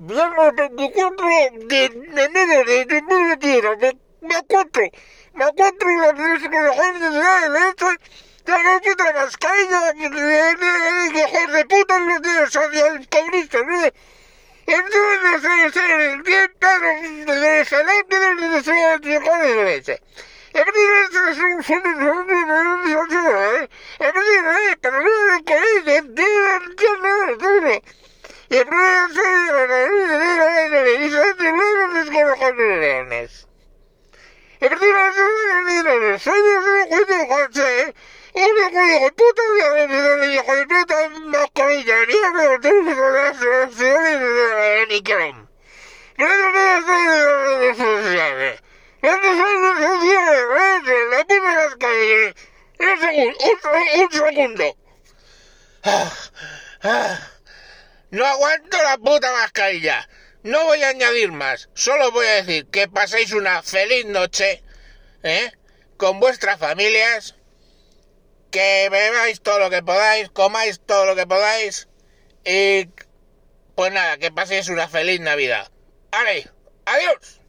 viernes 24 de enero de 2021, me, me encuentro, me encuentro en la de la Leche, ya no quita mascarilla, hijos de puta, los de social comunistas, ¿no? El entero de salón de la Universidad de la Leche. Un segundo. No aguanto la puta mascarilla. No voy a añadir más. Solo voy a decir que paséis una feliz noche ¿eh? con vuestras familias. Que bebáis todo lo que podáis, comáis todo lo que podáis. Y pues nada, que paséis una feliz Navidad. ¡Vale! ¡Adiós!